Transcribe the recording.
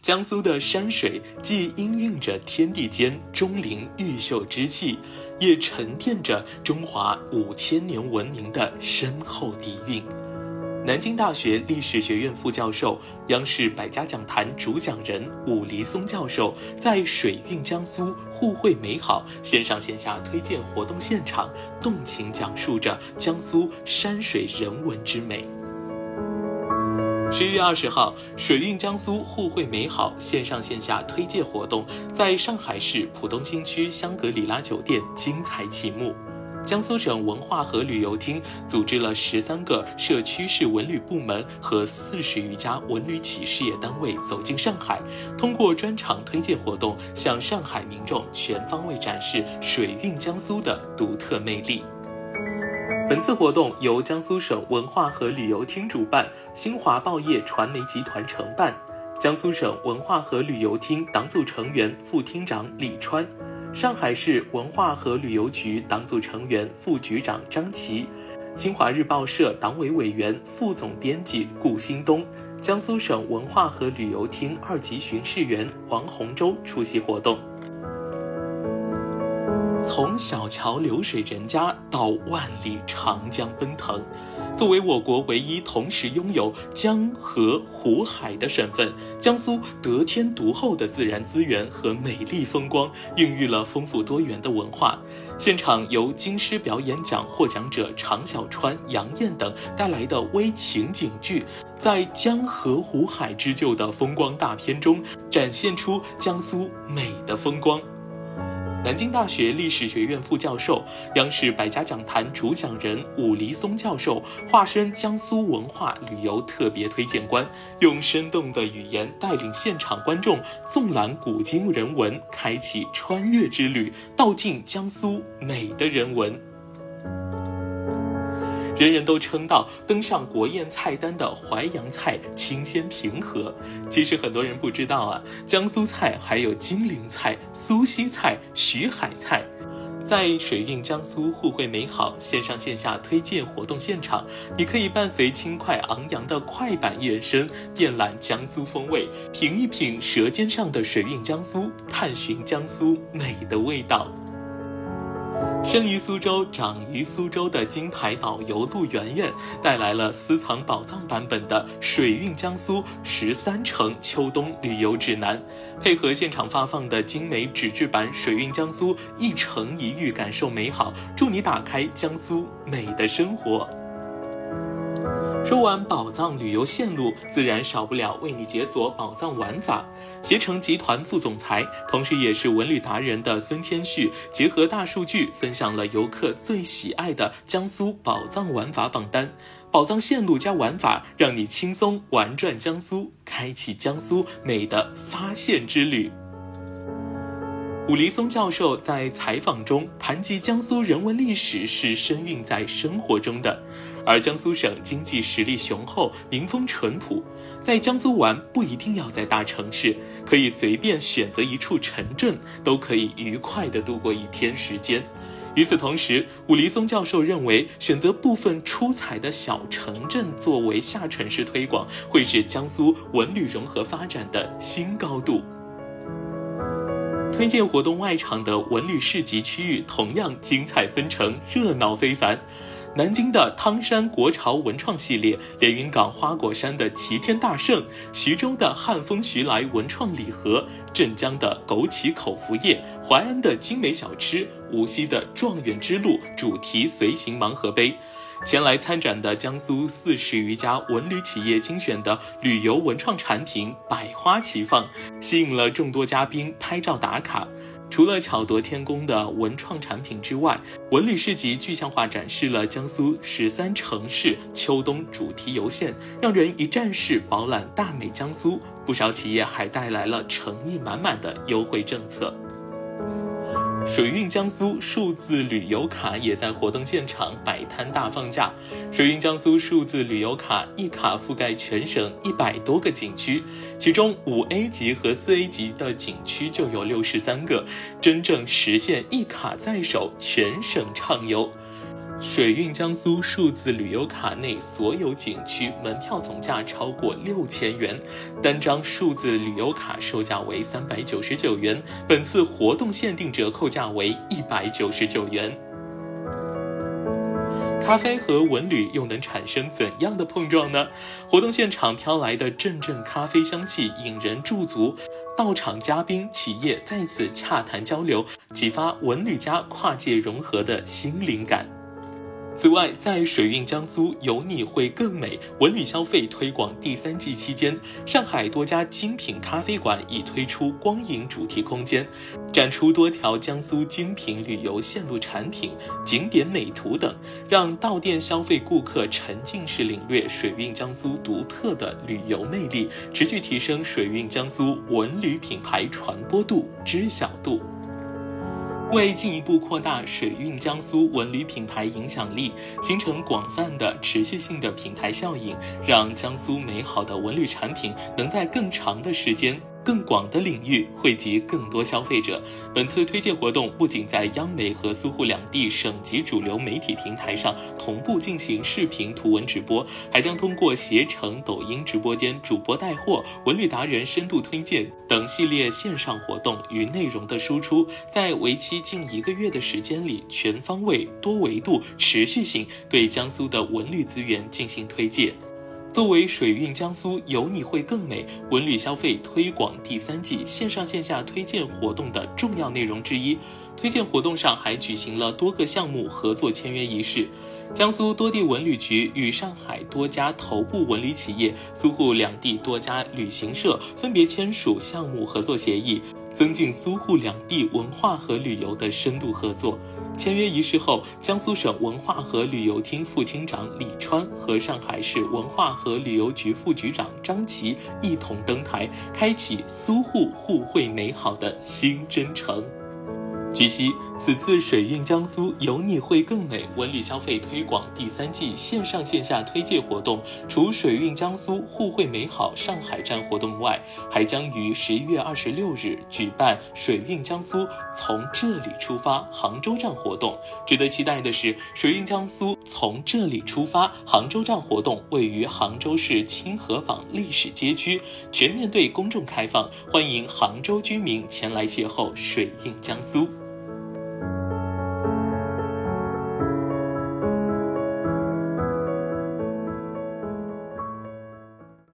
江苏的山水既氤氲着天地间钟灵毓秀之气，也沉淀着中华五千年文明的深厚底蕴。南京大学历史学院副教授、央视百家讲坛主讲人武黎松教授在“水韵江苏，互惠美好”线上线下推荐活动现场，动情讲述着江苏山水人文之美。十一月二十号，“水韵江苏，互惠美好”线上线下推介活动在上海市浦东新区香格里拉酒店精彩启幕。江苏省文化和旅游厅组织了十三个社区市文旅部门和四十余家文旅企事业单位走进上海，通过专场推介活动，向上海民众全方位展示水韵江苏的独特魅力。本次活动由江苏省文化和旅游厅主办，新华报业传媒集团承办。江苏省文化和旅游厅党组成员、副厅长李川。上海市文化和旅游局党组成员、副局长张琪，新华日报社党委委员、副总编辑顾新东，江苏省文化和旅游厅二级巡视员王洪洲出席活动。从小桥流水人家到万里长江奔腾。作为我国唯一同时拥有江河湖海的省份，江苏得天独厚的自然资源和美丽风光，孕育了丰富多元的文化。现场由京师表演奖获奖者常小川、杨艳等带来的微情景剧，在江河湖海织就的风光大片中，展现出江苏美的风光。南京大学历史学院副教授、央视百家讲坛主讲人武黎松教授化身江苏文化旅游特别推荐官，用生动的语言带领现场观众纵览古今人文，开启穿越之旅，道尽江苏美的人文。人人都称道登上国宴菜单的淮扬菜清鲜平和，其实很多人不知道啊，江苏菜还有金陵菜、苏锡菜、徐海菜。在水韵江苏，互惠美好线上线下推荐活动现场，你可以伴随轻快昂扬的快板乐声，遍览江苏风味，品一品舌尖上的水韵江苏，探寻江苏美的味道。生于苏州、长于苏州的金牌导游陆媛媛带来了私藏宝藏版本的《水韵江苏十三城秋冬旅游指南》，配合现场发放的精美纸质版《水韵江苏一城一域，感受美好》，祝你打开江苏美的生活。说完宝藏旅游线路，自然少不了为你解锁宝藏玩法。携程集团副总裁，同时也是文旅达人的孙天旭，结合大数据，分享了游客最喜爱的江苏宝藏玩法榜单。宝藏线路加玩法，让你轻松玩转江苏，开启江苏美的发现之旅。武黎松教授在采访中谈及，江苏人文历史是深蕴在生活中的。而江苏省经济实力雄厚，民风淳朴，在江苏玩不一定要在大城市，可以随便选择一处城镇，都可以愉快地度过一天时间。与此同时，武黎松教授认为，选择部分出彩的小城镇作为下沉式推广，会是江苏文旅融合发展的新高度。推荐活动外场的文旅市集区域同样精彩纷呈，热闹非凡。南京的汤山国潮文创系列，连云港花果山的齐天大圣，徐州的汉风徐来文创礼盒，镇江的枸杞口服液，淮安的精美小吃，无锡的状元之路主题随行盲盒杯，前来参展的江苏四十余家文旅企业精选的旅游文创产品百花齐放，吸引了众多嘉宾拍照打卡。除了巧夺天工的文创产品之外，文旅市集具象化展示了江苏十三城市秋冬主题游线，让人一站式饱览大美江苏。不少企业还带来了诚意满满的优惠政策。水韵江苏数字旅游卡也在活动现场摆摊大放价。水韵江苏数字旅游卡一卡覆盖全省一百多个景区，其中五 A 级和四 A 级的景区就有六十三个，真正实现一卡在手，全省畅游。水韵江苏数字旅游卡内所有景区门票总价超过六千元，单张数字旅游卡售价为三百九十九元，本次活动限定折扣价为一百九十九元。咖啡和文旅又能产生怎样的碰撞呢？活动现场飘来的阵阵咖啡香气引人驻足，到场嘉宾、企业在此洽谈交流，启发文旅家跨界融合的新灵感。此外，在水韵江苏有你会更美文旅消费推广第三季期间，上海多家精品咖啡馆已推出光影主题空间，展出多条江苏精品旅游线路产品、景点美图等，让到店消费顾客沉浸式领略水韵江苏独特的旅游魅力，持续提升水韵江苏文旅品牌传播度、知晓度。为进一步扩大水运江苏文旅品牌影响力，形成广泛的持续性的品牌效应，让江苏美好的文旅产品能在更长的时间。更广的领域惠及更多消费者。本次推荐活动不仅在央媒和苏沪两地省级主流媒体平台上同步进行视频图文直播，还将通过携程、抖音直播间主播带货、文旅达人深度推荐等系列线上活动与内容的输出，在为期近一个月的时间里，全方位、多维度、持续性对江苏的文旅资源进行推介。作为水韵江苏有你会更美文旅消费推广第三季线上线下推荐活动的重要内容之一，推荐活动上还举行了多个项目合作签约仪式。江苏多地文旅局与上海多家头部文旅企业、苏沪两地多家旅行社分别签署项目合作协议，增进苏沪两地文化和旅游的深度合作。签约仪式后，江苏省文化和旅游厅副厅长李川和上海市文化和旅游局副局长张琪一同登台，开启苏沪互惠美好的新征程。据悉，此次水韵江苏有你会更美文旅消费推广第三季线上线下推介活动，除水韵江苏互惠美好上海站活动外，还将于十一月二十六日举办水韵江苏从这里出发杭州站活动。值得期待的是，水韵江苏从这里出发杭州站活动位于杭州市清河坊历史街区，全面对公众开放，欢迎杭州居民前来邂逅水韵江苏。